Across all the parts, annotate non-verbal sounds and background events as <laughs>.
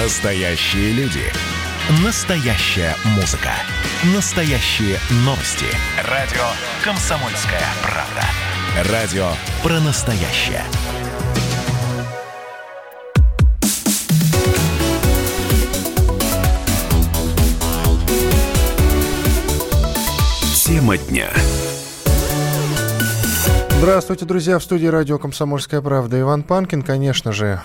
Настоящие люди. Настоящая музыка. Настоящие новости. Радио «Комсомольская правда». Радио про настоящее. Тема дня. Здравствуйте, друзья. В студии радио «Комсомольская правда» Иван Панкин. Конечно же,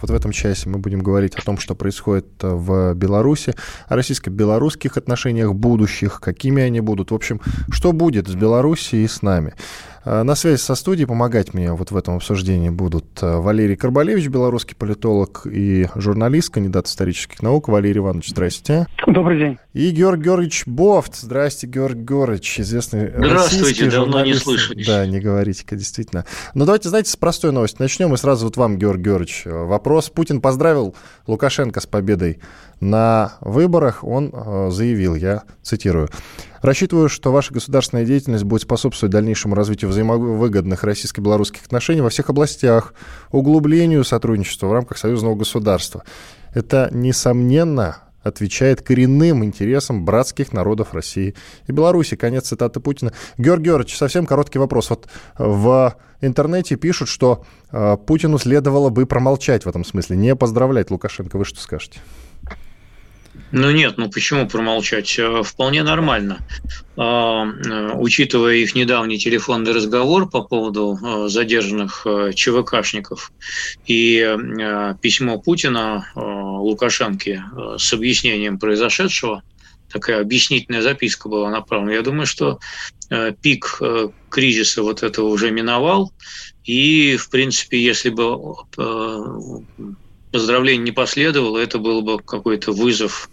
вот в этом часе мы будем говорить о том, что происходит в Беларуси, о российско-белорусских отношениях будущих, какими они будут. В общем, что будет с Беларусью и с нами. Э, на связи со студией помогать мне вот в этом обсуждении будут э, Валерий Карбалевич, белорусский политолог и журналист, кандидат исторических наук. Валерий Иванович, здрасте. Добрый день. И Георг Георгиевич Бофт. Здрасте, Георг Георгиевич, известный Здравствуйте, давно журналист. не слышали. Да, не говорите-ка, действительно. Но давайте, знаете, с простой новости начнем. И сразу вот вам, Георг Георгиевич, э, вопрос. Путин поздравил Лукашенко с победой на выборах. Он заявил, я цитирую, Рассчитываю, что ваша государственная деятельность будет способствовать дальнейшему развитию взаимовыгодных российско-белорусских отношений во всех областях, углублению сотрудничества в рамках союзного государства. Это, несомненно, отвечает коренным интересам братских народов России и Беларуси. Конец цитаты Путина. Георгий Георгиевич, совсем короткий вопрос. Вот в интернете пишут, что э, Путину следовало бы промолчать в этом смысле, не поздравлять Лукашенко. Вы что скажете? Ну нет, ну почему промолчать? Э, вполне нормально. А, э, учитывая их недавний телефонный разговор по поводу э, задержанных ЧВКшников и письмо Путина Лукашенко с объяснением произошедшего, такая объяснительная записка была направлена. Я думаю, что пик кризиса вот этого уже миновал. И, в принципе, если бы поздравлений не последовало, это был бы какой-то вызов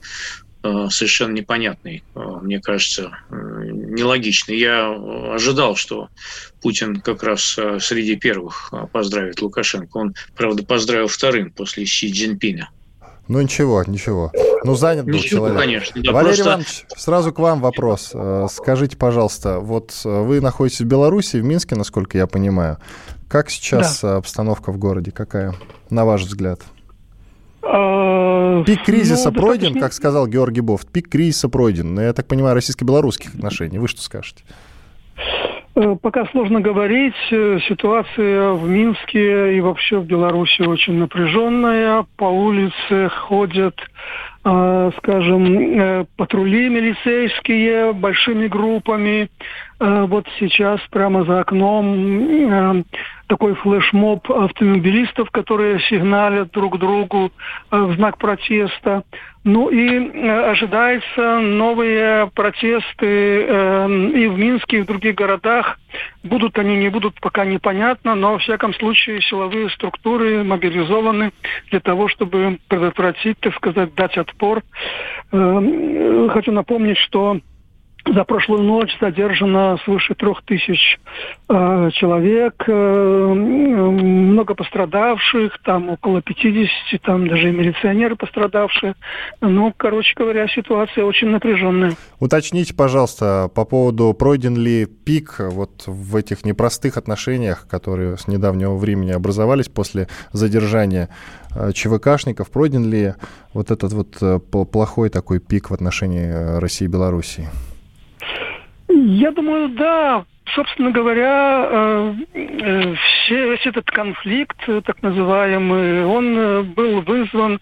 э, совершенно непонятный, э, мне кажется, э, нелогичный. Я ожидал, что Путин как раз среди первых поздравит Лукашенко. Он, правда, поздравил вторым после Си Цзиньпина. Ну ничего, ничего. Ну занят был ничего, человек. конечно. Да, Валерий просто... Иванович, сразу к вам вопрос. Скажите, пожалуйста, вот вы находитесь в Беларуси, в Минске, насколько я понимаю. Как сейчас да. обстановка в городе? Какая, на ваш взгляд? Пик кризиса ну, пройден, достаточно... как сказал Георгий Бофт. Пик кризиса пройден. Я так понимаю, российско-белорусских отношений. Вы что скажете? Э, пока сложно говорить. Э, ситуация в Минске и вообще в Беларуси очень напряженная. По улице ходят, э, скажем, патрули милицейские большими группами. Вот сейчас прямо за окном такой флешмоб автомобилистов, которые сигналят друг другу э, в знак протеста. Ну и э, ожидается новые протесты э, и в Минске, и в других городах. Будут они, не будут, пока непонятно, но, во всяком случае, силовые структуры мобилизованы для того, чтобы предотвратить, так сказать, дать отпор. Хочу напомнить, что за прошлую ночь задержано свыше трех тысяч э, человек, э, много пострадавших, там около 50, там даже и милиционеры пострадавшие. Ну, короче говоря, ситуация очень напряженная. Уточните, пожалуйста, по поводу, пройден ли пик вот в этих непростых отношениях, которые с недавнего времени образовались после задержания э, ЧВКшников, пройден ли вот этот вот э, плохой такой пик в отношении э, России и Белоруссии? Я думаю, да. Собственно говоря, э, э, весь этот конфликт, э, так называемый, он был вызван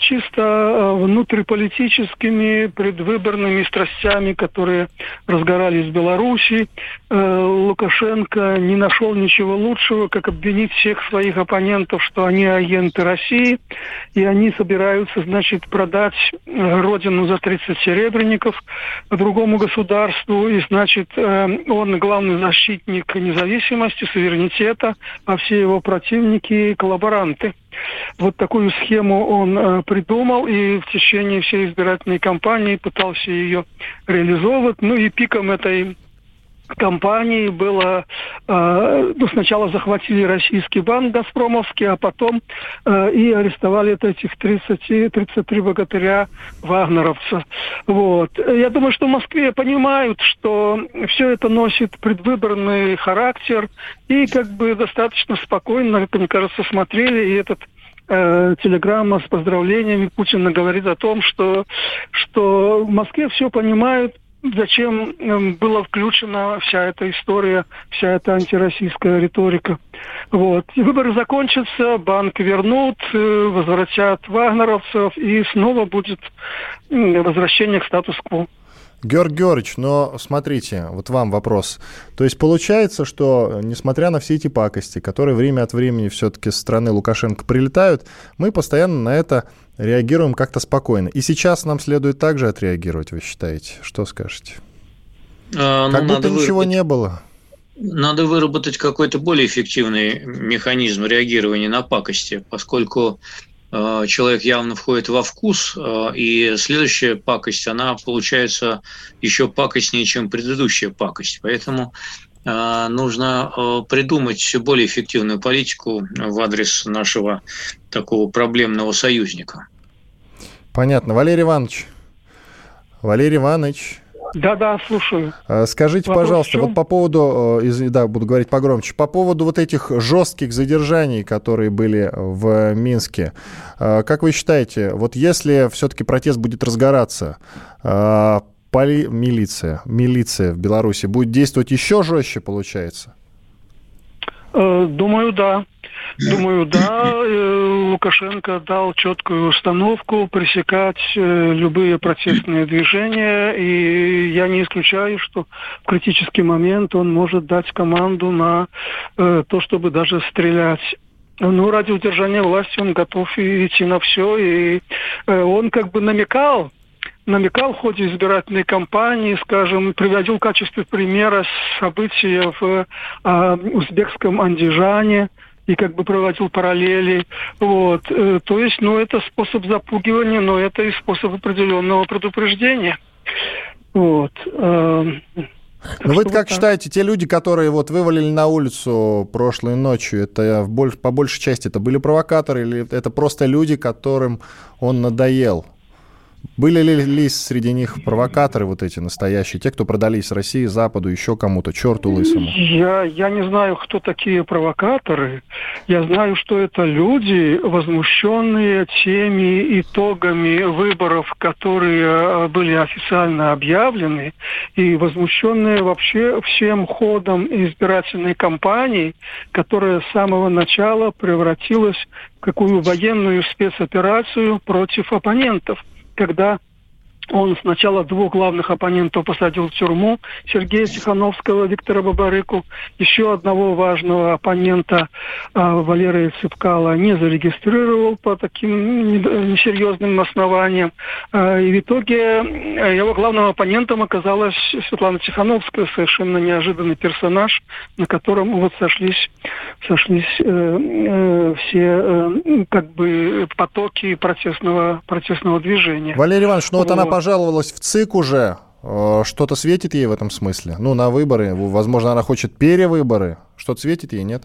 чисто э, внутриполитическими предвыборными страстями, которые разгорались в Беларуси. Э, Лукашенко не нашел ничего лучшего, как обвинить всех своих оппонентов, что они агенты России, и они собираются, значит, продать родину за 30 серебряников другому государству, и, значит, он главный защитник независимости, суверенитета, а все его противники – коллаборанты. Вот такую схему он э, придумал и в течение всей избирательной кампании пытался ее реализовывать. Ну и пиком этой компании было, э, ну, сначала захватили российский банк «Газпромовский», а потом э, и арестовали этих 30, 33 богатыря вагнеровца. Вот. Я думаю, что в Москве понимают, что все это носит предвыборный характер и как бы достаточно спокойно, мне кажется, смотрели и этот э, телеграмма с поздравлениями Путина говорит о том, что, что в Москве все понимают, зачем эм, была включена вся эта история, вся эта антироссийская риторика. Вот. И выборы закончатся, банк вернут, э, возвратят вагнеровцев, и снова будет возвращение к статус-кво. Георг Георгиевич, но смотрите, вот вам вопрос. То есть получается, что несмотря на все эти пакости, которые время от времени все-таки со стороны Лукашенко прилетают, мы постоянно на это реагируем как-то спокойно. И сейчас нам следует также отреагировать, вы считаете? Что скажете? А, ну, как будто ничего выработать, не было. Надо выработать какой-то более эффективный механизм реагирования на пакости, поскольку э, человек явно входит во вкус, э, и следующая пакость, она получается еще пакостнее, чем предыдущая пакость. Поэтому э, нужно придумать более эффективную политику в адрес нашего такого проблемного союзника. Понятно. Валерий Иванович. Валерий Иванович. Да-да, слушаю. А, скажите, Вопрос пожалуйста, вот по поводу, э, да, буду говорить погромче, по поводу вот этих жестких задержаний, которые были в Минске, а, как вы считаете, вот если все-таки протест будет разгораться, а, поли... милиция, милиция в Беларуси будет действовать еще жестче, получается? Э, думаю, да. Думаю, да, э, Лукашенко дал четкую установку пресекать э, любые протестные движения, и я не исключаю, что в критический момент он может дать команду на э, то, чтобы даже стрелять. Ну, ради удержания власти он готов идти на все. И он как бы намекал, намекал в ходе избирательной кампании, скажем, приводил в качестве примера события в э, узбекском Андижане, и как бы проводил параллели. Вот. Э, то есть, ну, это способ запугивания, но это и способ определенного предупреждения. Вот. Эм, ну вы как так. считаете, те люди, которые вот вывалили на улицу прошлой ночью, это в, по большей части это были провокаторы или это просто люди, которым он надоел? Были ли, ли среди них провокаторы вот эти настоящие, те, кто продались России, Западу, еще кому-то, черту лысому? Я, я не знаю, кто такие провокаторы. Я знаю, что это люди, возмущенные теми итогами выборов, которые э, были официально объявлены, и возмущенные вообще всем ходом избирательной кампании, которая с самого начала превратилась в какую военную спецоперацию против оппонентов когда он сначала двух главных оппонентов посадил в тюрьму, Сергея Тихановского, Виктора Бабарыку, еще одного важного оппонента э, Валерия Цыпкала не зарегистрировал по таким несерьезным основаниям. Э, и в итоге э, его главным оппонентом оказалась Светлана Тихановская, совершенно неожиданный персонаж, на котором вот сошлись, сошлись э, э, все э, как бы потоки протестного, протестного движения. Валерий Иванович, ну вот, вот она пожаловалась в ЦИК уже. Э, что-то светит ей в этом смысле? Ну, на выборы. Возможно, она хочет перевыборы. Что-то светит ей, нет?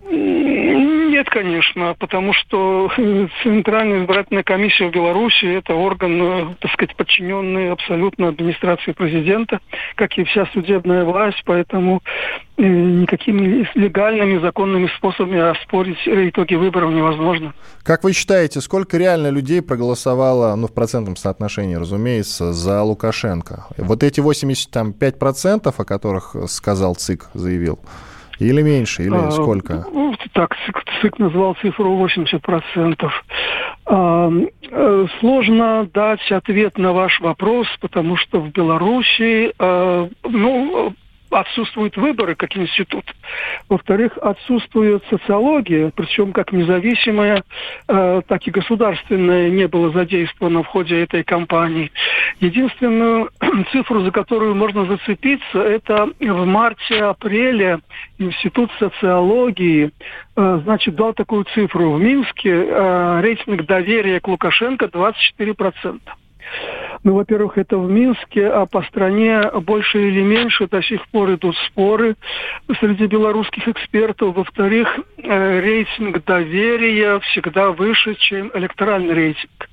Конечно, потому что Центральная избирательная комиссия в Беларуси – это орган, э, так сказать, подчиненный абсолютно администрации президента, как и вся судебная власть, поэтому э, никакими легальными, законными способами оспорить итоги выборов невозможно. Как вы считаете, сколько реально людей проголосовало, ну, в процентном соотношении, разумеется, за Лукашенко? Вот эти 85%, о которых сказал ЦИК, заявил, или меньше, или а, сколько? Ну, так, ЦИК, ЦИК назвал цифру 80%. А, э, сложно дать ответ на ваш вопрос, потому что в Беларуси, а, ну, отсутствуют выборы как институт. Во-вторых, отсутствует социология, причем как независимая, э, так и государственная не было задействовано в ходе этой кампании. Единственную <clears throat> цифру, за которую можно зацепиться, это в марте-апреле Институт социологии э, значит, дал такую цифру. В Минске э, рейтинг доверия к Лукашенко 24%. Ну, во-первых, это в Минске, а по стране больше или меньше до сих пор идут споры среди белорусских экспертов. Во-вторых, э, рейтинг доверия всегда выше, чем электоральный рейтинг.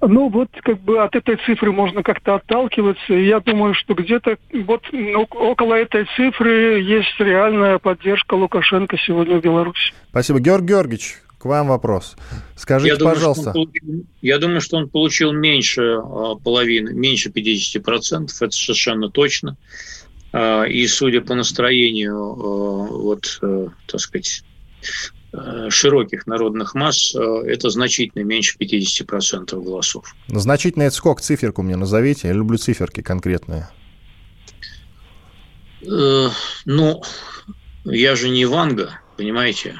Ну, вот как бы от этой цифры можно как-то отталкиваться. Я думаю, что где-то вот около этой цифры есть реальная поддержка Лукашенко сегодня в Беларуси. Спасибо. Георгий Георгиевич, к вам вопрос. Скажите, я думаю, пожалуйста. Получил, я думаю, что он получил меньше половины, меньше 50%, это совершенно точно. И судя по настроению, вот, так сказать, Э, широких народных масс э, это значительно меньше 50% голосов. Значительно это сколько? Циферку мне назовите. Я люблю циферки конкретные. Э, ну, я же не Ванга, понимаете.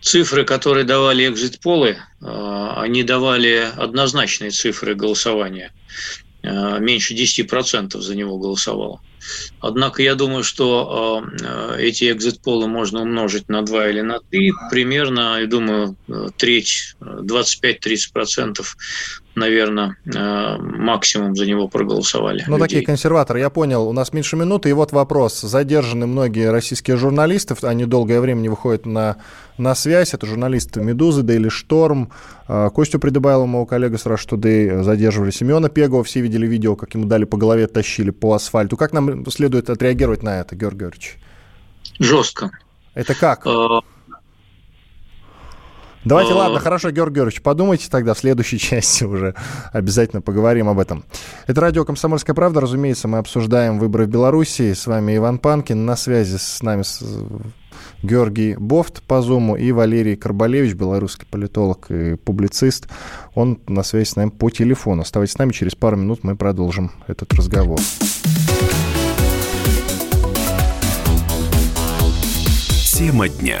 Цифры, которые давали экзит-полы, они давали однозначные цифры голосования. Меньше 10% за него голосовало. Однако я думаю, что эти экзит-полы можно умножить на 2 или на 3. Примерно, я думаю, треть, 25-30% наверное, э, максимум за него проголосовали. Ну, людей. такие консерваторы, я понял. У нас меньше минуты, и вот вопрос. Задержаны многие российские журналисты, они долгое время не выходят на, на связь. Это журналисты «Медузы», «Дейли Шторм». Э, Костю Придыбайлова, моего коллега с Today, задерживали. Семена Пегова, все видели видео, как ему дали по голове, тащили по асфальту. Как нам следует отреагировать на это, Георгий Георгиевич? Жестко. Это как? Э, Давайте, ладно, хорошо, Георгий Георгиевич, подумайте тогда в следующей <laughs> части уже. Обязательно поговорим об этом. Это радио «Комсомольская правда». Разумеется, мы обсуждаем выборы в Беларуси. С вами Иван Панкин. На связи с нами Георгий Бофт по Зуму и Валерий Карбалевич, белорусский политолог и публицист. Он на связи с нами по телефону. Оставайтесь с нами, через пару минут мы продолжим этот разговор. Тема дня.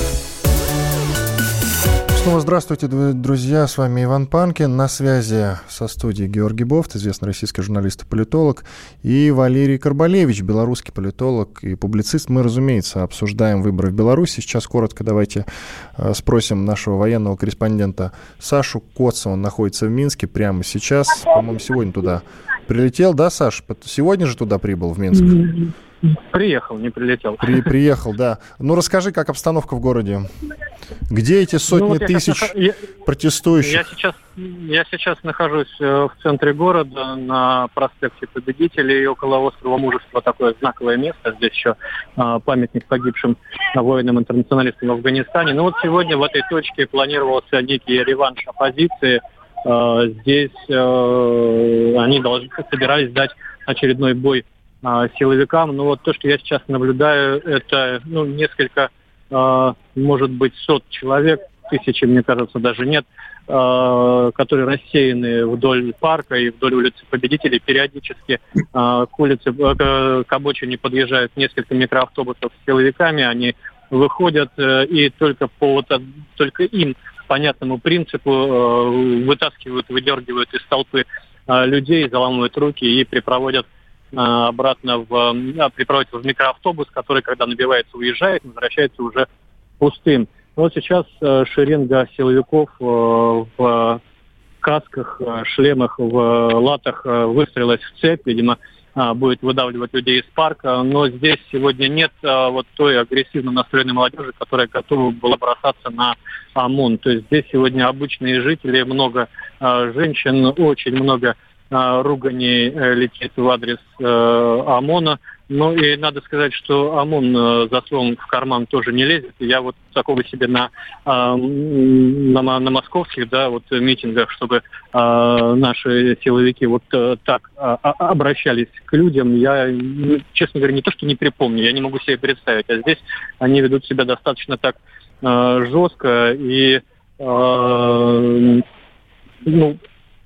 Снова здравствуйте, друзья. С вами Иван Панкин. На связи со студией Георгий Бофт, известный российский журналист и политолог, и Валерий Карбалевич, белорусский политолог и публицист. Мы, разумеется, обсуждаем выборы в Беларуси. Сейчас коротко давайте э, спросим нашего военного корреспондента Сашу Коца. Он находится в Минске прямо сейчас. По-моему, сегодня туда прилетел. Да, Саш? Сегодня же туда прибыл, в Минск? Приехал, не прилетел. При, приехал, да. Ну, расскажи, как обстановка в городе. Где эти сотни ну, вот тысяч сейчас, <laughs> я, протестующих? Я сейчас, я сейчас нахожусь э, в центре города, на проспекте Победителей, около острова Мужества, такое знаковое место. Здесь еще а, памятник погибшим воинам-интернационалистам в Афганистане. Ну вот сегодня в этой точке планировался некий реванш оппозиции. А, здесь они должны собирались дать очередной бой а, силовикам. Но вот то, что я сейчас наблюдаю, это ну, несколько, а, может быть, сот человек, тысячи, мне кажется, даже нет, а, которые рассеяны вдоль парка и вдоль улицы Победителей. Периодически к улице, к обочине подъезжают несколько микроавтобусов с силовиками, они выходят э, и только по вот, только им понятному принципу э, вытаскивают, выдергивают из толпы людей, заламывают руки и припроводят обратно в, а, припроводить в микроавтобус, который, когда набивается, уезжает, возвращается уже пустым. Вот сейчас э, шеренга силовиков э, в касках, шлемах, в латах выстроилась в цепь, видимо, будет выдавливать людей из парка, но здесь сегодня нет вот той агрессивно настроенной молодежи, которая готова была бросаться на ОМОН. То есть здесь сегодня обычные жители, много женщин, очень много ругани э, летит в адрес э, ОМОНа. Ну и надо сказать, что ОМОН э, за словом в карман тоже не лезет. Я вот такого себе на, а, на, на московских да, вот, митингах, чтобы а, наши силовики вот так обращались к людям, я, ну, честно говоря, не то, что не припомню, я не могу себе представить. А здесь они ведут себя достаточно так жестко и ну,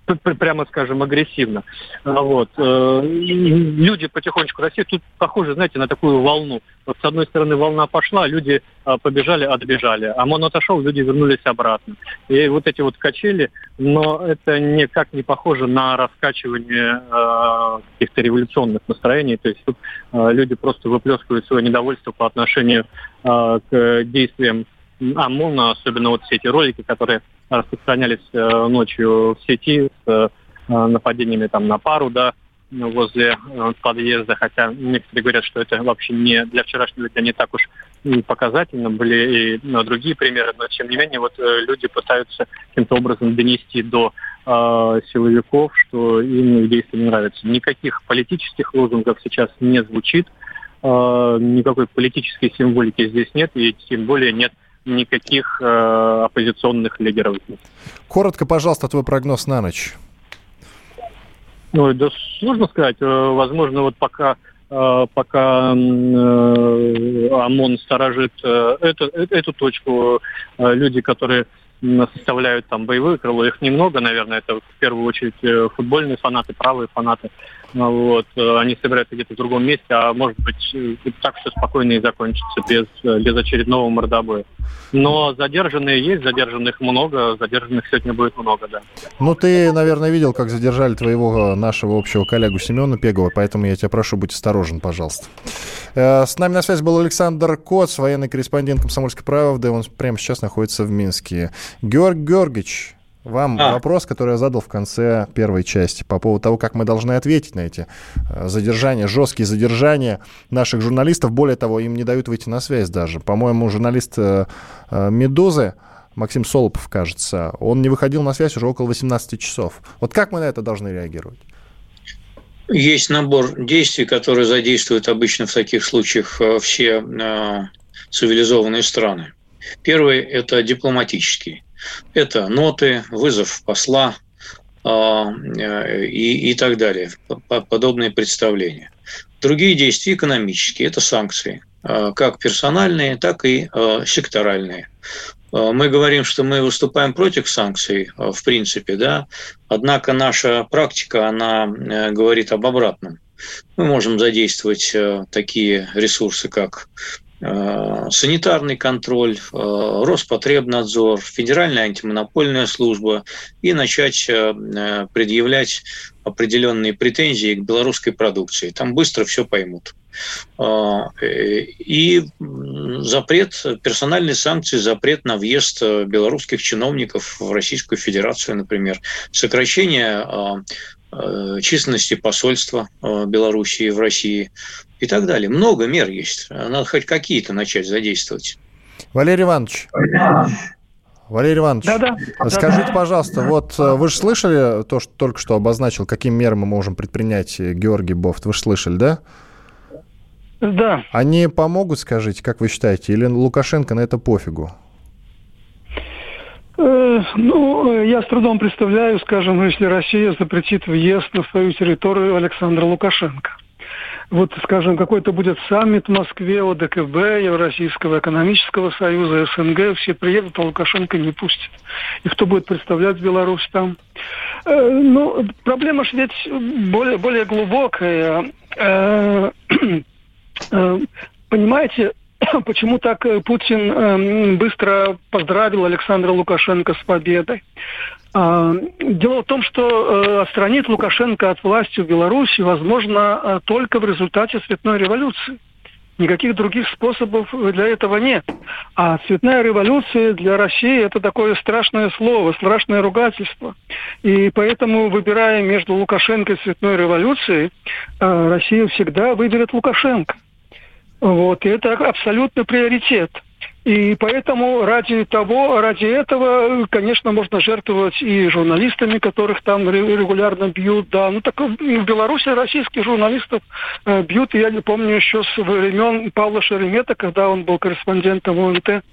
прямо скажем, агрессивно. А вот. Э, люди потихонечку Россия тут похоже, знаете, на такую волну. Вот с одной стороны волна пошла, люди а, побежали, отбежали. А отошел, люди вернулись обратно. И вот эти вот качели, но это никак не похоже на раскачивание каких-то революционных настроений. То есть тут люди просто выплескивают свое недовольство по отношению к действиям ОМОНа, особенно вот все эти ролики, которые распространялись э, ночью в сети с э, нападениями там на пару, да, возле э, подъезда, хотя некоторые говорят, что это вообще не для вчерашнего дня не так уж показательно, были и ну, другие примеры, но тем не менее вот люди пытаются каким-то образом донести до силовиков, что им их действия не нравятся. Никаких политических лозунгов сейчас не звучит, никакой политической символики здесь нет, и тем более нет никаких э, оппозиционных лидеров. Коротко, пожалуйста, твой прогноз на ночь. Ну, да сложно сказать. Э, возможно, вот пока э, пока э, ОМОН сторожит эту, эту точку, люди, которые составляют там боевое крыло, их немного, наверное, это в первую очередь футбольные фанаты, правые фанаты. Вот, э, они собираются где-то в другом месте, а может быть э, так все спокойно и закончится без, э, без очередного мордобоя. Но задержанные есть, задержанных много, задержанных сегодня будет много, да. Ну, ты, наверное, видел, как задержали твоего нашего общего коллегу Семена Пегова, поэтому я тебя прошу быть осторожен, пожалуйста. С нами на связи был Александр Коц, военный корреспондент «Комсомольской правды». Он прямо сейчас находится в Минске. Георг Георгиевич, вам а. вопрос, который я задал в конце первой части по поводу того, как мы должны ответить на эти э, задержания, жесткие задержания наших журналистов. Более того, им не дают выйти на связь даже. По-моему, журналист э, э, «Медузы» Максим Солопов, кажется, он не выходил на связь уже около 18 часов. Вот как мы на это должны реагировать? Есть набор действий, которые задействуют обычно в таких случаях все цивилизованные страны. Первый – это дипломатический. Это ноты, вызов посла а, э, и, и так далее, подобные представления. Другие действия экономические – это санкции, а, как персональные, так и а, секторальные. Мы говорим, что мы выступаем против санкций, в принципе, да, однако наша практика, она э, говорит об обратном. Мы можем задействовать э, такие ресурсы, как санитарный контроль, э, Роспотребнадзор, Федеральная антимонопольная служба и начать э, предъявлять определенные претензии к белорусской продукции. Там быстро все поймут. И запрет, персональные санкции, запрет на въезд белорусских чиновников в Российскую Федерацию, например, сокращение численности посольства Белоруссии в России, и так далее. Много мер есть. Надо хоть какие-то начать задействовать. Валерий Иванович. Валерий Иванович, да, да. скажите, пожалуйста, вот э, вы же слышали то, что только что обозначил, каким мерам мы можем предпринять э, Георгий Бофт? Вы же слышали, да? Да. Они помогут, скажите, как вы считаете, или Лукашенко на это пофигу? Э, ну, я с трудом представляю, скажем, если Россия запретит въезд на свою территорию Александра Лукашенко вот, скажем, какой-то будет саммит в Москве ОДКБ, Евразийского экономического союза, СНГ, все приедут, а Лукашенко не пустит. И кто будет представлять Беларусь там? Э, ну, проблема же ведь более, более глубокая. Э, <clears throat> э, понимаете, <coughs> почему так Путин э, быстро поздравил Александра Лукашенко с победой? А, дело в том, что э, отстранить Лукашенко от власти в Беларуси возможно э, только в результате цветной революции. Никаких других способов для этого нет. А цветная революция для России это такое страшное слово, страшное ругательство. И поэтому, выбирая между Лукашенко и цветной революцией, э, Россия всегда выберет Лукашенко. Вот, и это абсолютно приоритет. И поэтому ради того, ради этого, конечно, можно жертвовать и журналистами, которых там регулярно бьют, да. Ну так в Беларуси российских журналистов э, бьют, я не помню еще с времен Павла Шеремета, когда он был корреспондентом ОНТ,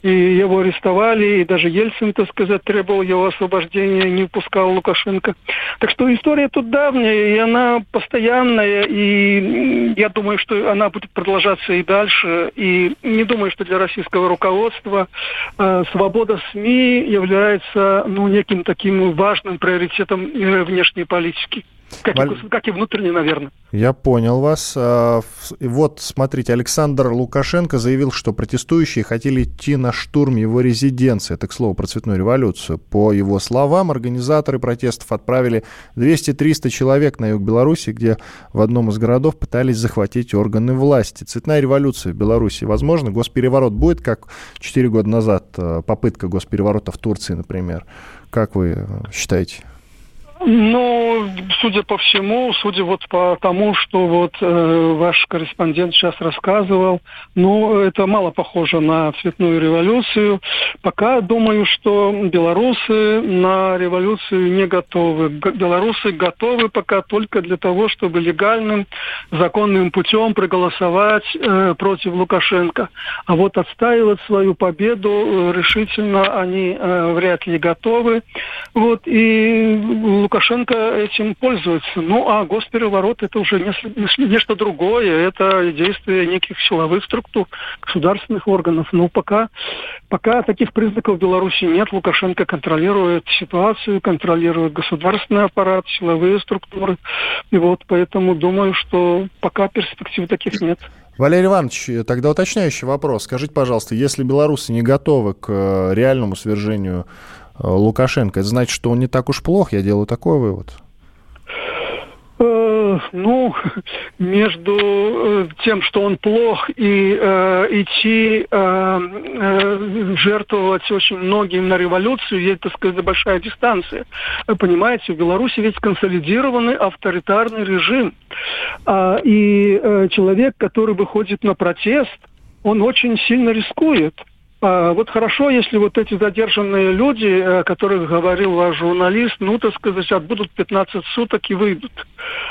и его арестовали, и даже Ельцин, так сказать, требовал его освобождения, не упускал Лукашенко. Так что история тут давняя, и она постоянная, и я думаю, что она будет продолжаться и дальше, и не думаю, что для российского российского руководства э, свобода СМИ является ну, неким таким важным приоритетом внешней политики. Как, Валь... и, как и внутренне, наверное. Я понял вас. А, вот, смотрите, Александр Лукашенко заявил, что протестующие хотели идти на штурм его резиденции. Это, к слову, про цветную революцию. По его словам, организаторы протестов отправили 200-300 человек на юг Беларуси, где в одном из городов пытались захватить органы власти. Цветная революция в Беларуси возможно? Госпереворот будет, как 4 года назад а, попытка госпереворота в Турции, например? Как вы э, считаете? Ну, судя по всему, судя вот по тому, что вот э, ваш корреспондент сейчас рассказывал, ну, это мало похоже на цветную революцию. Пока думаю, что белорусы на революцию не готовы. Белорусы готовы пока только для того, чтобы легальным, законным путем проголосовать э, против Лукашенко. А вот отстаивать свою победу э, решительно они э, вряд ли готовы. Вот, и Лукашенко этим пользуется. Ну, а госпереворот это уже нечто другое. Это действие неких силовых структур, государственных органов. Но пока, пока таких признаков в Беларуси нет. Лукашенко контролирует ситуацию, контролирует государственный аппарат, силовые структуры. И вот поэтому думаю, что пока перспектив таких нет. Валерий Иванович, тогда уточняющий вопрос. Скажите, пожалуйста, если белорусы не готовы к э, реальному свержению Лукашенко, это значит, что он не так уж плох, я делаю такой вывод. Э, ну, между э, тем, что он плох, и э, идти э, э, жертвовать очень многим на революцию, есть, так сказать, большая дистанция. Понимаете, в Беларуси ведь консолидированный авторитарный режим. А, и э, человек, который выходит на протест, он очень сильно рискует. А, вот хорошо, если вот эти задержанные люди, о которых говорил ваш журналист, ну, так сказать, отбудут 15 суток и выйдут.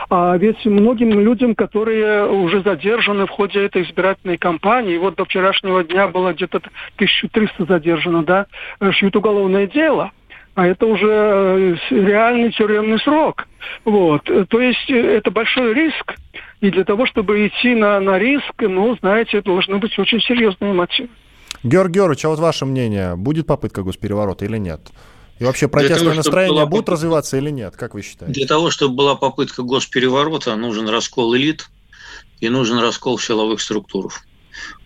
А ведь многим людям, которые уже задержаны в ходе этой избирательной кампании, вот до вчерашнего дня было где-то 1300 задержано, да, шьют уголовное дело, а это уже э, реальный тюремный срок. Вот. То есть э, это большой риск. И для того, чтобы идти на, на риск, ну, знаете, должны быть очень серьезные мотивы. Георгий Георгиевич, а вот ваше мнение, будет попытка госпереворота или нет? И вообще протестное настроение будет попытка... развиваться или нет? Как вы считаете? Для того, чтобы была попытка госпереворота, нужен раскол элит и нужен раскол силовых структур.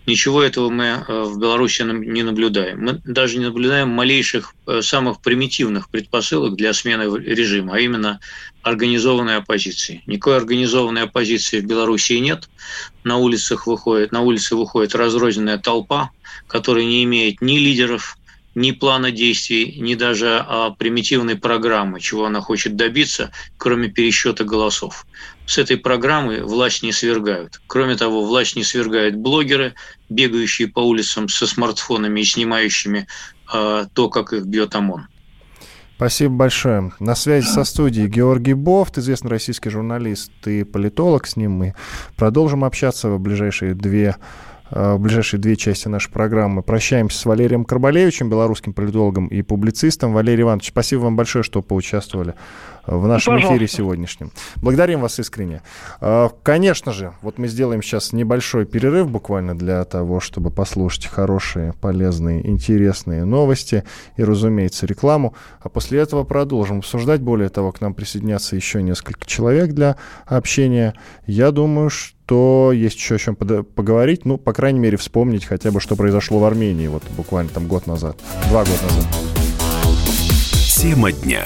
Ничего этого мы э, в Беларуси не наблюдаем. Мы даже не наблюдаем малейших, э, самых примитивных предпосылок для смены режима, а именно организованной оппозиции. Никакой организованной оппозиции в Беларуси нет. На улицах выходит, на улице выходит разрозненная толпа, которая не имеет ни лидеров, ни плана действий, ни даже а, примитивной программы, чего она хочет добиться, кроме пересчета голосов. С этой программы власть не свергают. Кроме того, власть не свергают блогеры, бегающие по улицам со смартфонами и снимающими а, то, как их бьет ОМОН. Спасибо большое. На связи со студией Георгий Бофт, известный российский журналист и политолог. С ним мы продолжим общаться в ближайшие две Э, в ближайшие две части нашей программы. Прощаемся с Валерием Карбалевичем, белорусским политологом и публицистом. Валерий Иванович, спасибо вам большое, что поучаствовали в нашем Пожалуйста. эфире сегодняшнем. Благодарим вас искренне. Э, конечно же, вот мы сделаем сейчас небольшой перерыв буквально для того, чтобы послушать хорошие, полезные, интересные новости и, разумеется, рекламу. А после этого продолжим обсуждать. Более того, к нам присоединятся еще несколько человек для общения. Я думаю, что то есть еще о чем поговорить, ну, по крайней мере, вспомнить хотя бы, что произошло в Армении вот буквально там год назад, два года назад. Тема дня.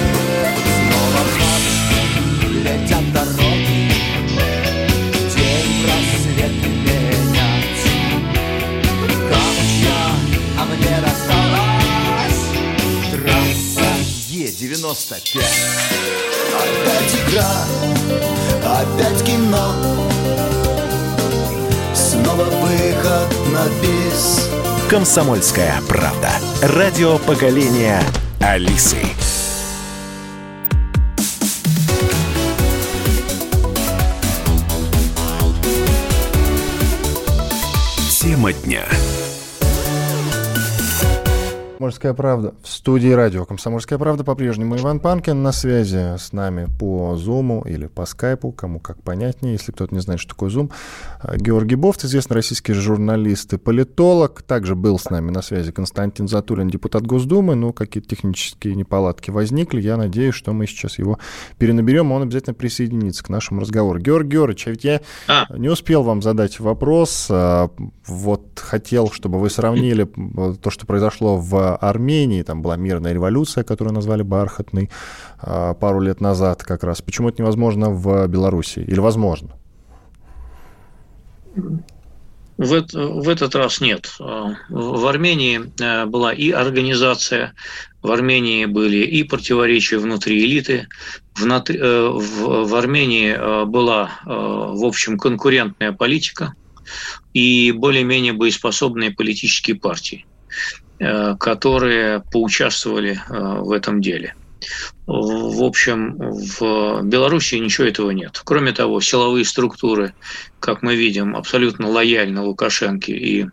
Е-95 Опять игра, опять кино снова выход на бис. Комсомольская правда. Радио поколения Алисы. Тема дня. «Комсомольская правда». В студии радио «Комсомольская правда» по-прежнему Иван Панкин на связи с нами по Зуму или по Скайпу, кому как понятнее, если кто-то не знает, что такое Зум. А, Георгий Бофт, известный российский журналист и политолог. Также был с нами на связи Константин Затулин, депутат Госдумы. Ну, какие-то технические неполадки возникли. Я надеюсь, что мы сейчас его перенаберем, он обязательно присоединится к нашему разговору. Георгий Георгиевич, а ведь я а. не успел вам задать вопрос. А, вот хотел, чтобы вы сравнили то, что произошло в Армении, там была мирная революция, которую назвали бархатной а, пару лет назад как раз. Почему это невозможно в Беларуси? Или возможно? В, в этот раз нет. В Армении э, была и организация, в Армении были и противоречия внутри элиты, внутри, э, в, в Армении была, в общем, конкурентная политика и более-менее боеспособные политические партии. Э, которые поучаствовали э, в этом деле. В общем, в Беларуси ничего этого нет. Кроме того, силовые структуры как мы видим, абсолютно лояльны Лукашенко, и э,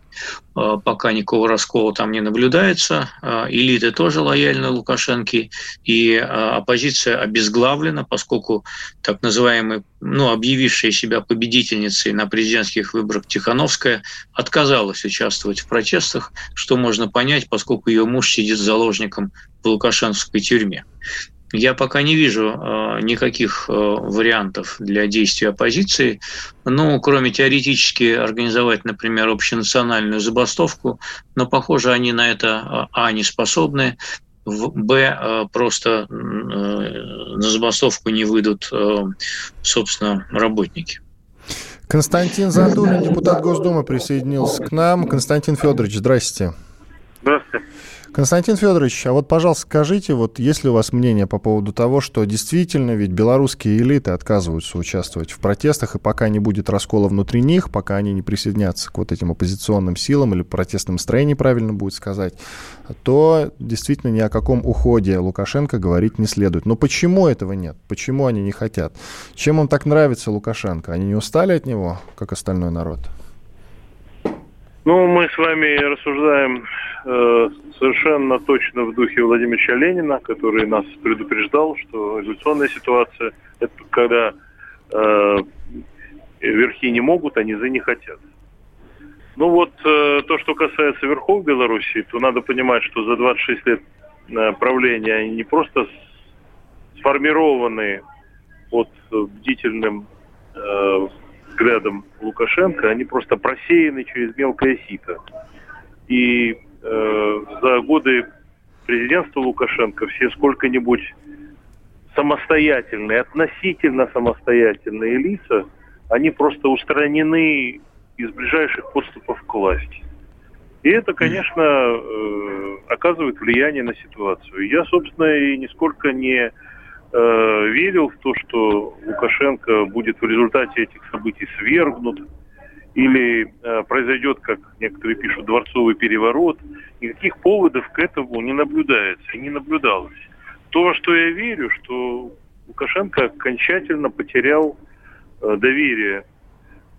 пока никакого раскола там не наблюдается. Э, элиты тоже лояльны Лукашенко, и э, оппозиция обезглавлена, поскольку так называемый, ну, объявившая себя победительницей на президентских выборах Тихановская отказалась участвовать в протестах, что можно понять, поскольку ее муж сидит заложником в лукашенковской тюрьме. Я пока не вижу э, никаких э, вариантов для действия оппозиции, ну, кроме теоретически организовать, например, общенациональную забастовку, но, похоже, они на это, э, а, не способны, б, э, просто э, на забастовку не выйдут, э, собственно, работники. Константин Задулин, депутат Госдумы, присоединился к нам. Константин Федорович, здрасте. Здравствуйте. Константин Федорович, а вот, пожалуйста, скажите, вот есть ли у вас мнение по поводу того, что действительно ведь белорусские элиты отказываются участвовать в протестах, и пока не будет раскола внутри них, пока они не присоединятся к вот этим оппозиционным силам или протестным строениям, правильно будет сказать, то действительно ни о каком уходе Лукашенко говорить не следует. Но почему этого нет? Почему они не хотят? Чем он так нравится Лукашенко? Они не устали от него, как остальной народ? Ну, мы с вами рассуждаем э, совершенно точно в духе Владимира Ленина, который нас предупреждал, что революционная ситуация – это когда э, верхи не могут, а низы не хотят. Ну вот, э, то, что касается верхов Беларуси, то надо понимать, что за 26 лет э, правления они не просто сформированы под бдительным э, взглядом Лукашенко, они просто просеяны через мелкое сито. И э, за годы президентства Лукашенко все сколько-нибудь самостоятельные, относительно самостоятельные лица, они просто устранены из ближайших подступов к власти. И это, конечно, э, оказывает влияние на ситуацию. Я, собственно, и нисколько не э, верил в то, что Лукашенко будет в результате этих событий свергнут или э, произойдет, как некоторые пишут, дворцовый переворот. Никаких поводов к этому не наблюдается и не наблюдалось. То, во что я верю, что Лукашенко окончательно потерял э, доверие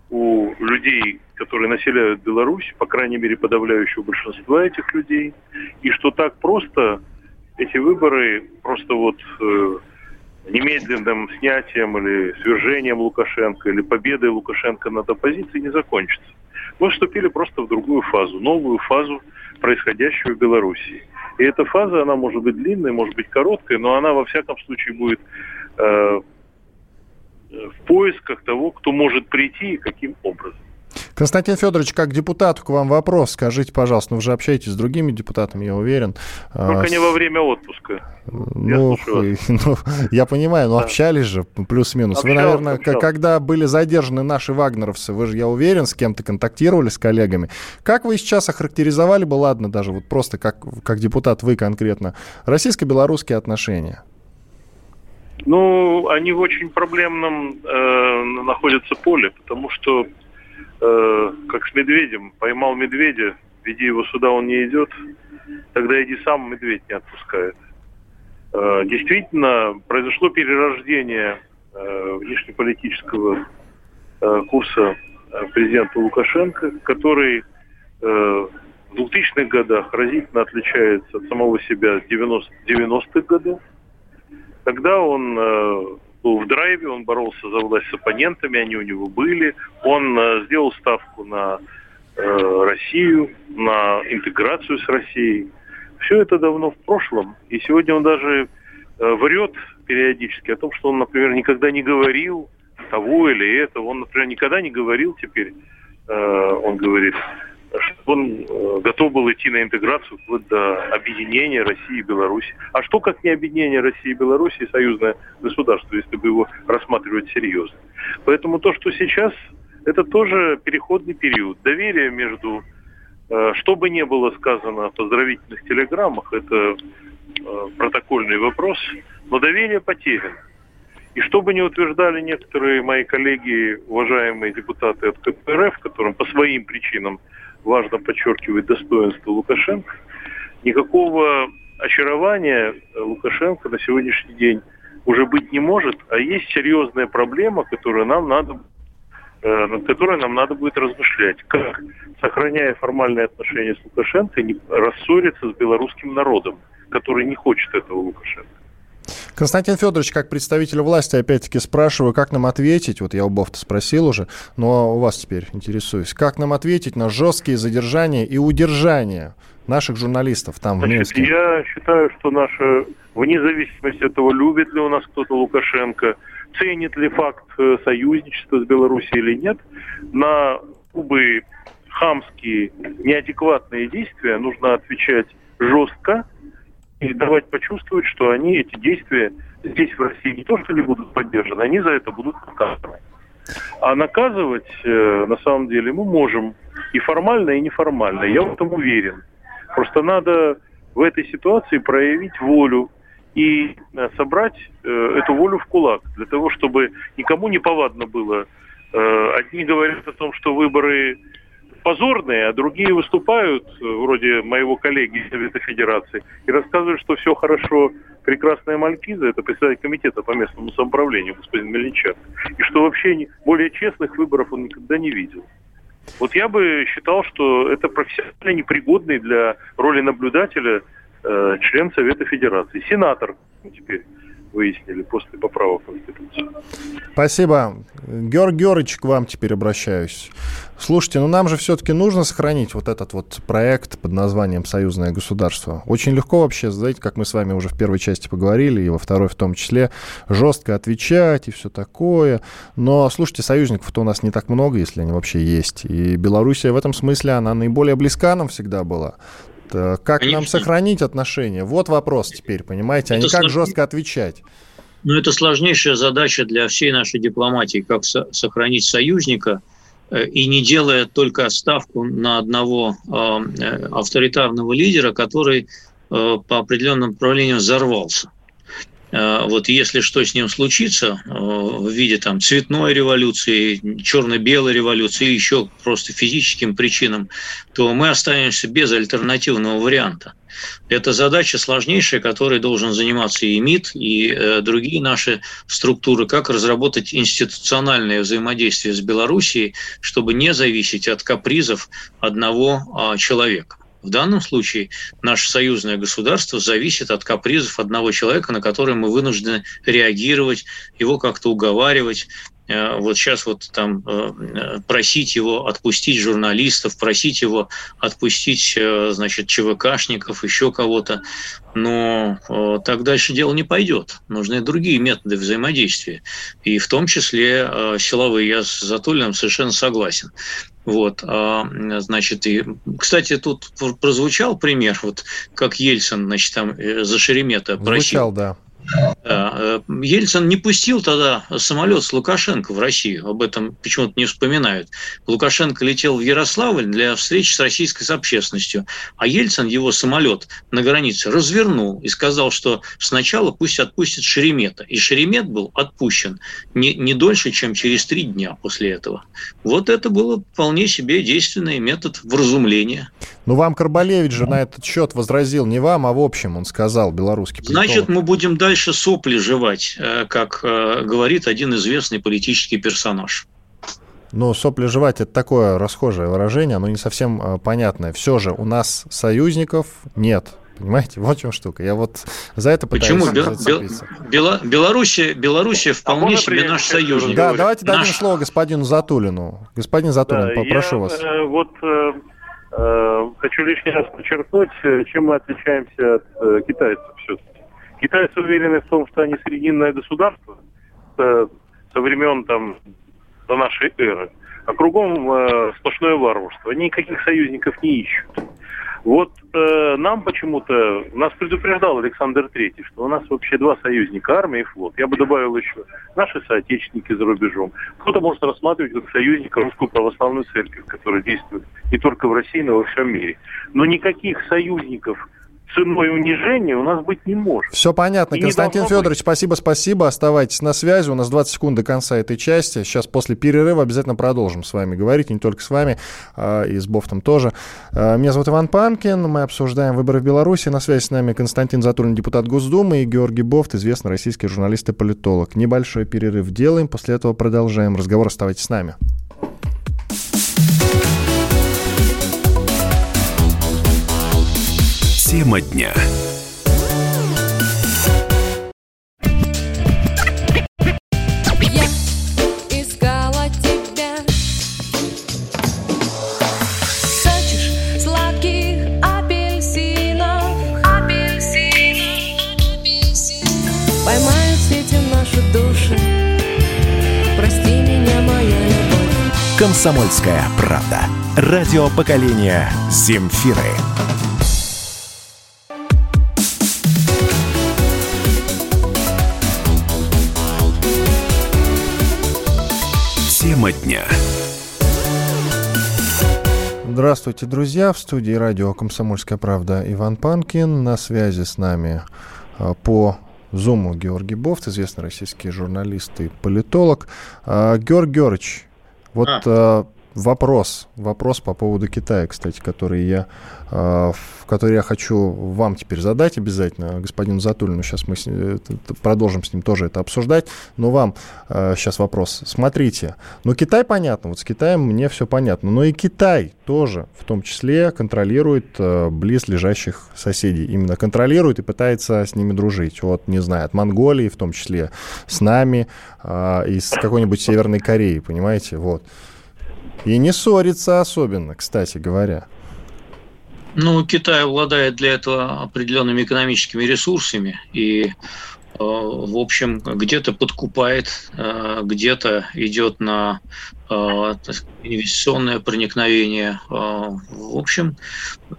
у людей, которые населяют Беларусь, по крайней мере, подавляющего большинства этих людей, и что так просто эти выборы просто вот э, немедленным снятием или свержением Лукашенко, или победой Лукашенко над оппозицией не закончится. Мы вступили просто в другую фазу, новую фазу происходящего в Белоруссии. И эта фаза, она может быть длинной, может быть короткой, но она во всяком случае будет э, в поисках того, кто может прийти и каким образом. Константин Федорович, как депутат, к вам вопрос. Скажите, пожалуйста, ну вы же общаетесь с другими депутатами, я уверен. Только а, не во время отпуска. Ну, я, <laughs> ну, я понимаю, но да. общались же, плюс-минус. Вы, наверное, общался. когда были задержаны наши вагнеровцы, вы же, я уверен, с кем-то контактировали, с коллегами. Как вы сейчас охарактеризовали бы, ладно, даже вот просто как, как депутат вы конкретно, российско-белорусские отношения? Ну, они в очень проблемном э, находятся поле, потому что э, как с медведем, поймал медведя, веди его сюда, он не идет, тогда иди сам, медведь не отпускает. Э, действительно, произошло перерождение э, внешнеполитического э, курса президента Лукашенко, который в 2000-х годах разительно отличается от самого себя 90, 90-х годов. Тогда он был в драйве, он боролся за власть с оппонентами, они у него были. Он сделал ставку на Россию, на интеграцию с Россией. Все это давно в прошлом. И сегодня он даже э, врет периодически о том, что он, например, никогда не говорил того или этого. Он, например, никогда не говорил теперь, э, он говорит, что он э, готов был идти на интеграцию вплоть до объединения России и Беларуси. А что как не объединение России и Беларуси союзное государство, если бы его рассматривать серьезно? Поэтому то, что сейчас, это тоже переходный период. Доверие между Э, что бы ни было сказано в поздравительных телеграммах, это э, протокольный вопрос, но доверие потеряно. И что бы ни утверждали некоторые мои коллеги, уважаемые депутаты от КПРФ, которым по своим причинам важно подчеркивать достоинство Лукашенко, никакого очарования Лукашенко на сегодняшний день уже быть не может, а есть серьезная проблема, которую нам надо Э, над которой нам надо будет размышлять, как, сохраняя формальные отношения с Лукашенко, не рассориться с белорусским народом, который не хочет этого Лукашенко. Константин Федорович, как представитель власти, опять-таки спрашиваю, как нам ответить, вот я у Бофта спросил уже, но у вас теперь интересуюсь, как нам ответить на жесткие задержания и удержания наших журналистов там, Значит, в Минске? Я считаю, что наша, вне зависимости от того, любит ли у нас кто-то Лукашенко, ценит ли факт э, союзничества с Беларусью или нет, на любые хамские, неадекватные действия нужно отвечать жестко и давать почувствовать, что они, эти действия здесь, в России, не то что не будут поддержаны, они за это будут наказаны. А наказывать, э, на самом деле, мы можем и формально, и неформально. Я в этом уверен. Просто надо в этой ситуации проявить волю и э, собрать э, эту волю в кулак, для того, чтобы никому не повадно было. Одни говорят о том, что выборы позорные, а другие выступают, вроде моего коллеги из Совета Федерации, и рассказывают, что все хорошо. Прекрасная Малькиза, это председатель комитета по местному самоуправлению, господин Мельничак, и что вообще более честных выборов он никогда не видел. Вот я бы считал, что это профессионально непригодный для роли наблюдателя э, член Совета Федерации, сенатор теперь выяснили после поправок в Конституцию. Спасибо. Георг Георгиевич, к вам теперь обращаюсь. Слушайте, ну нам же все-таки нужно сохранить вот этот вот проект под названием «Союзное государство». Очень легко вообще, знаете, как мы с вами уже в первой части поговорили, и во второй в том числе, жестко отвечать и все такое. Но, слушайте, союзников-то у нас не так много, если они вообще есть. И Белоруссия в этом смысле, она наиболее близка нам всегда была. Э, как Конечно. нам сохранить отношения? Вот вопрос теперь, понимаете, а это не как слож... жестко отвечать. Ну, это сложнейшая задача для всей нашей дипломатии, как со- сохранить союзника э, и не делая только ставку на одного э, авторитарного лидера, который по определенным направлениям взорвался. Э, вот если что с ним случится э, в виде там цветной революции, черно-белой революции или еще просто физическим причинам, то мы останемся без альтернативного варианта. Это задача сложнейшая, которой должен заниматься и МИД, и э, другие наши структуры, как разработать институциональное взаимодействие с Белоруссией, чтобы не зависеть от капризов одного а, человека. В данном случае наше союзное государство зависит от капризов одного человека, на который мы вынуждены реагировать, его как-то уговаривать, Э, вот сейчас вот там э, просить его отпустить журналистов, просить его отпустить, э, значит, ЧВКшников, еще кого-то, но так дальше дело не пойдет. Нужны другие методы взаимодействия. И в том числе силовые. Я с Затулиным совершенно согласен. Вот, а, значит, и, кстати, тут прозвучал пример, вот как Ельцин, значит, там за Шеремета просил. Звучал, да Э, Ельцин не пустил тогда самолет с Лукашенко в Россию. Об этом почему-то не вспоминают. Лукашенко летел в Ярославль для встречи с российской общественностью, а Ельцин его самолет на границе развернул и сказал, что сначала пусть отпустит Шеремета. И Шеремет был отпущен не, не дольше, чем через три дня после этого. Вот это было вполне себе действенный метод вразумления. Ну, вам Карбалевич же на этот счет возразил, не вам, а в общем, он сказал, белорусский политолог. Значит, мы будем дальше сопли жевать, э, как э, говорит один известный политический персонаж. Ну, сопли жевать – это такое расхожее выражение, оно не совсем э, понятное. Все же у нас союзников нет. Понимаете, вот в чем штука. Я вот за это пытаюсь Почему? Бел, Бел, Белоруссия, Белоруссия вполне а себе наш союзник. Да, давайте наш... дадим слово господину Затулину. Господин Затулин, да, попрошу я, вас. Э, вот э, хочу лишний раз подчеркнуть, э, чем мы отличаемся от э, китайцев все-таки. Китайцы уверены в том, что они срединное государство э, со времен там до нашей эры, а кругом э, сплошное варварство. Они никаких союзников не ищут. Вот э, нам почему-то, нас предупреждал Александр Третий, что у нас вообще два союзника, армия и флот. Я бы добавил еще наши соотечественники за рубежом. Кто-то может рассматривать как союзника русскую православную церковь, которая действует не только в России, но и во всем мире. Но никаких союзников ценой унижения у нас быть не может. Все понятно. И Константин Федорович, быть. спасибо, спасибо. Оставайтесь на связи. У нас 20 секунд до конца этой части. Сейчас после перерыва обязательно продолжим с вами говорить. не только с вами, а и с Бофтом тоже. А, меня зовут Иван Панкин. Мы обсуждаем выборы в Беларуси. На связи с нами Константин Затулин, депутат Госдумы, и Георгий Бофт, известный российский журналист и политолог. Небольшой перерыв делаем. После этого продолжаем разговор. Оставайтесь с нами. Тема дня. Я искала тебя. Хочешь сладких апельсинов, апельсинов, апельсинов. Поймают сети наши души. Прости меня, моя любовь. Комсомольская правда. Радио поколения Земфиры. Тема дня. Здравствуйте, друзья. В студии радио «Комсомольская правда» Иван Панкин. На связи с нами а, по Зуму Георгий Бофт, известный российский журналист и политолог. А, Георгий Георгиевич, вот а. Вопрос, вопрос по поводу Китая, кстати, который я Э, который я хочу вам теперь задать обязательно, господину Затулину. Сейчас мы э, продолжим с ним тоже это обсуждать. Но вам сейчас э, вопрос. Смотрите, ну Китай понятно, вот с Китаем мне все понятно, но и Китай тоже в том числе контролирует близлежащих соседей. Именно контролирует и пытается с ними дружить. Вот, не знаю, от Монголии в том числе, с нами, и с какой-нибудь Северной Кореей, понимаете, вот. И не ссорится особенно, кстати говоря. Ну, Китай обладает для этого определенными экономическими ресурсами и э, в общем, где-то подкупает, э, где-то идет на э, инвестиционное проникновение. В общем,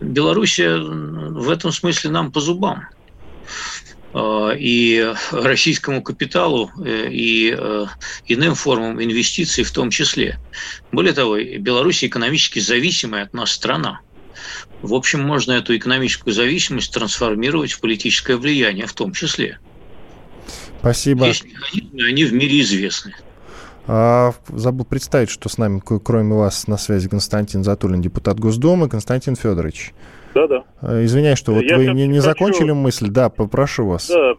Белоруссия в этом смысле нам по зубам. И российскому капиталу, и иным формам инвестиций в том числе. Более того, Беларусь экономически зависимая от нас страна. В общем, можно эту экономическую зависимость трансформировать в политическое влияние в том числе. Спасибо. Есть механизмы, они в мире известны. А, забыл представить, что с нами, кроме вас, на связи Константин Затулин, депутат Госдумы. Константин Федорович. Да, да. А, извиняюсь, что вот я вы не, не хочу... закончили мысль. Да, попрошу вас. Да,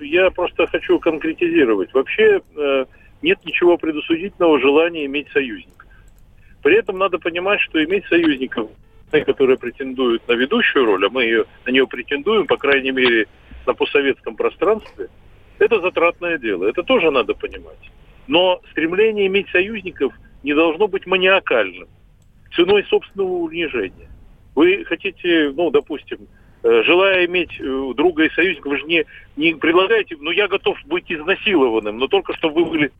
я просто хочу конкретизировать. Вообще э, нет ничего предусудительного желания иметь союзников. При этом надо понимать, что иметь союзников которые претендуют на ведущую роль, а мы ее, на нее претендуем, по крайней мере, на постсоветском пространстве, это затратное дело. Это тоже надо понимать. Но стремление иметь союзников не должно быть маниакальным, ценой собственного унижения. Вы хотите, ну, допустим, э, желая иметь э, друга и союзника, вы же не, не предлагаете, ну, я готов быть изнасилованным, но только чтобы вы были...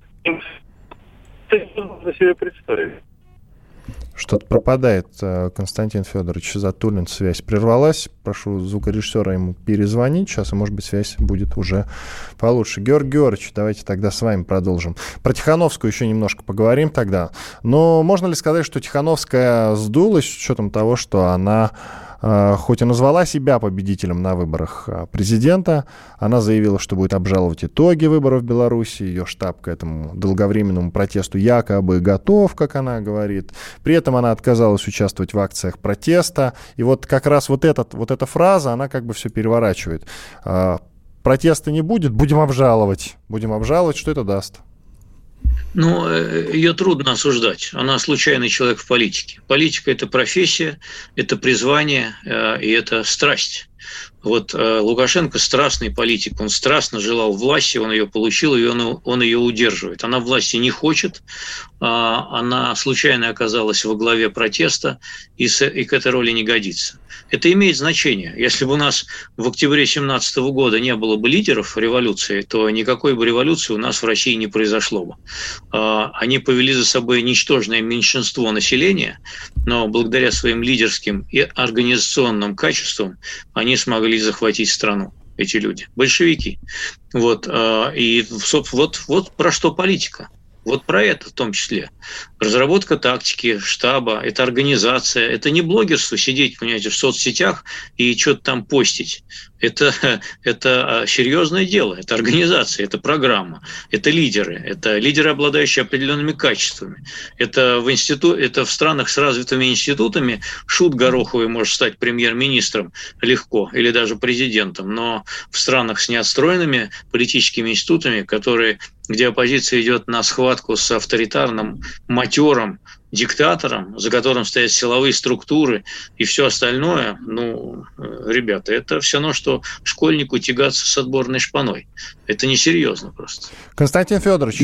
Это можно себе представить. Что-то пропадает, э, Константин Федорович Затулин, связь прервалась. Прошу звукорежиссера ему перезвонить сейчас, и, может быть, связь будет уже получше. Георгий Георгиевич, давайте тогда с вами продолжим. Про Тихановскую еще немножко поговорим тогда. Но можно ли сказать, что Тихановская сдулась с учетом того, что она хоть и назвала себя победителем на выборах э, президента, она заявила, что будет обжаловать итоги выборов в Беларуси. Ее штаб к этому долговременному протесту якобы готов, как она говорит. При этом она отказалась участвовать в акциях протеста. И вот как раз вот, этот, вот эта фраза, она как бы все переворачивает. Э, протеста не будет, будем обжаловать. Будем обжаловать, что это даст? Ну, э, ее трудно осуждать. Она случайный человек в политике. Политика – это профессия, это призвание э, и это страсть. Вот э, Лукашенко страстный политик, он страстно желал власти, он ее получил, и он, он ее удерживает. Она власти не хочет, она случайно оказалась во главе протеста и, с, и к этой роли не годится. Это имеет значение. Если бы у нас в октябре 2017 года не было бы лидеров революции, то никакой бы революции у нас в России не произошло бы. Э, они повели за собой ничтожное меньшинство населения, но благодаря своим лидерским и организационным качествам они смогли захватить страну эти люди, большевики. Вот, э, и вот, вот про что политика. Вот про это в том числе. Разработка тактики, штаба, это организация, это не блогерство, сидеть, понимаете, в соцсетях и что-то там постить. Это, <laughs> это а, серьезное дело, это организация, это программа, это лидеры, это лидеры, обладающие определенными качествами. Это в, институ, это в странах с развитыми институтами шут Гороховый может стать премьер-министром легко или даже президентом, но в странах с неотстроенными политическими институтами, которые где оппозиция идет на схватку с авторитарным матером, диктатором, за которым стоят силовые структуры и все остальное, ну, э, ребята, это все равно, что школьнику тягаться с отборной шпаной. Это несерьезно просто. Константин Федорович,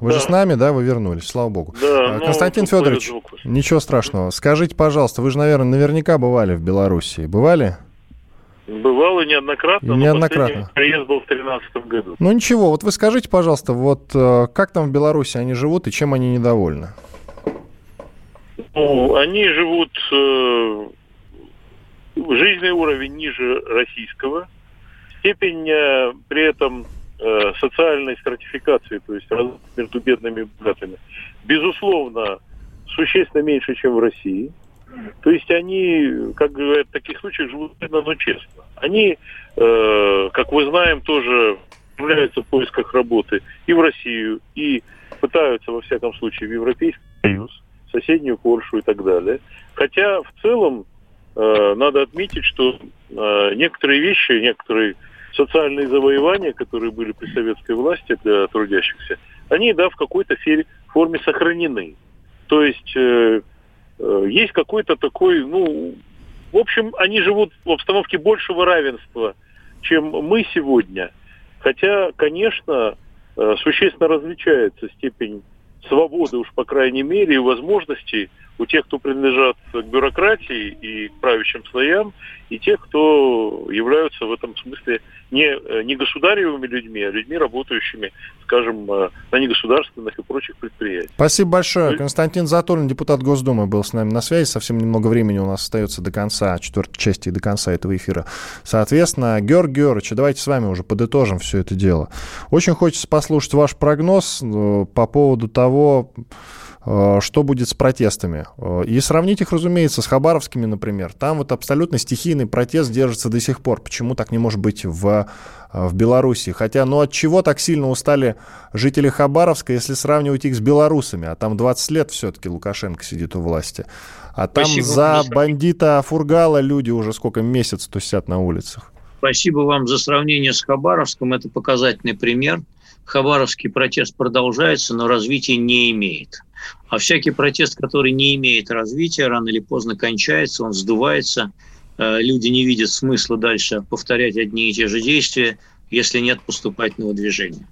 вы да. же с нами, да, вы вернулись, слава богу. Да, а, Константин Федорович, ничего страшного. Скажите, пожалуйста, вы же, наверное, наверняка бывали в Белоруссии. Бывали? Бывало неоднократно, неоднократно. но приезд был в 2013 году. Ну ничего, вот вы скажите, пожалуйста, вот э, как там в Беларуси они живут и чем они недовольны? Ну, они живут... Э, жизненный уровень ниже российского. Степень э, при этом э, социальной стратификации, то есть между бедными и богатыми, безусловно, существенно меньше, чем в России. То есть они, как говорят, в таких случаях живут бедно, но честно. Они, э, как мы знаем, тоже являются в поисках работы и в Россию, и пытаются, во всяком случае, в Европейский Союз, соседнюю Польшу и так далее. Хотя в целом э, надо отметить, что э, некоторые вещи, некоторые социальные завоевания, которые были при советской власти для трудящихся, они, да, в какой-то форме сохранены. То есть э, Э, есть какой-то такой, ну, в общем, они живут в обстановке большего равенства, чем мы сегодня. Хотя, конечно, э, существенно различается степень свободы, уж по крайней мере, и возможностей у тех, кто принадлежат к бюрократии и к правящим слоям, и тех, кто являются в этом смысле не, э, не государевыми людьми, а людьми, работающими, скажем, э, на негосударственных и прочих предприятиях. Спасибо большое. Константин Затулин, депутат Госдумы, был с нами на связи. Совсем немного времени у нас остается до конца, четвертой части до конца этого эфира. Соответственно, Георг Георгиевич, давайте с вами уже подытожим все это дело. Очень хочется послушать ваш прогноз э, по поводу того, Э, что будет с протестами. Э, и сравнить их, разумеется, с хабаровскими, например. Там вот абсолютно стихийный протест держится до сих пор. Почему так не может быть в, э, в Беларуси? Хотя, ну от чего так сильно устали жители Хабаровска, если сравнивать их с белорусами? А там 20 лет все-таки Лукашенко сидит у власти. А там Спасибо, за бандита Фургала люди уже сколько месяцев тусят на улицах. Спасибо вам за сравнение с Хабаровском. Это показательный пример. Хабаровский протест продолжается, но развития не имеет. А всякий протест, который не имеет развития, рано или поздно кончается, он сдувается, э, люди не видят смысла дальше повторять одни и те же действия, если нет поступательного движения.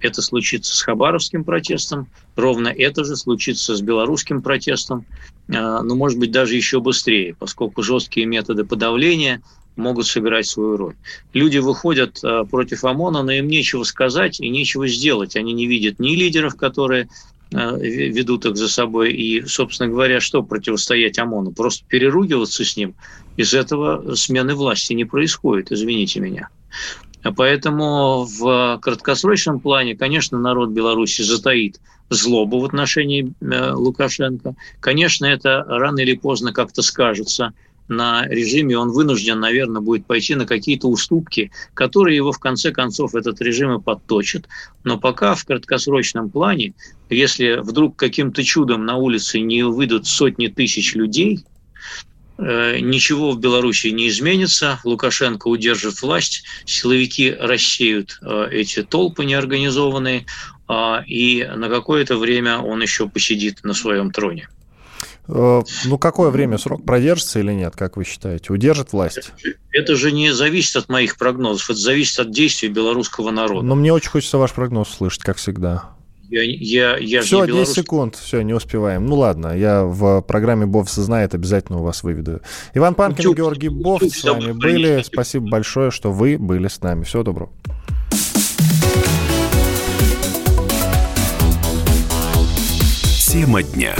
Это случится с хабаровским протестом, ровно это же случится с белорусским протестом, э, но, может быть, даже еще быстрее, поскольку жесткие методы подавления могут сыграть свою роль. Люди выходят э, против ОМОНа, но им нечего сказать и нечего сделать. Они не видят ни лидеров, которые ведут их за собой. И, собственно говоря, что противостоять ОМОНу? Просто переругиваться с ним. Из этого смены власти не происходит, извините меня. Поэтому в краткосрочном плане, конечно, народ Беларуси затаит злобу в отношении э, Лукашенко. Конечно, это рано или поздно как-то скажется на режиме, он вынужден, наверное, будет пойти на какие-то уступки, которые его в конце концов этот режим и подточат. Но пока в краткосрочном плане, если вдруг каким-то чудом на улице не выйдут сотни тысяч людей, э, ничего в Беларуси не изменится, Лукашенко удержит власть, силовики рассеют э, эти толпы неорганизованные, а, и на какое-то время он еще посидит на своем троне. Э, ну, какое время срок продержится или нет, как вы считаете? Удержит власть? Это же не зависит от моих прогнозов, это зависит от действий белорусского народа. Но мне очень хочется ваш прогноз слышать, как всегда. Я, я, я все, не 10 белорус... секунд, все, не успеваем. Ну ладно, я в программе Бовс знает, обязательно у вас выведу. Иван Панкин, Утюг, Георгий Бовс с вами были. Спасибо большое, что вы были с нами. Всего доброго. Тема дня.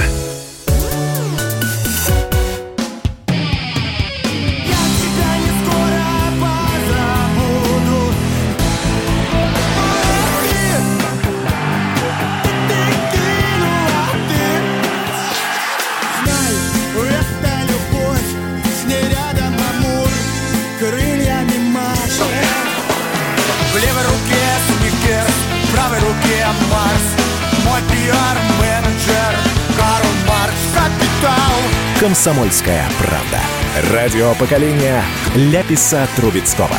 Комсомольская правда. Радио поколения Ляписа Трубецкого.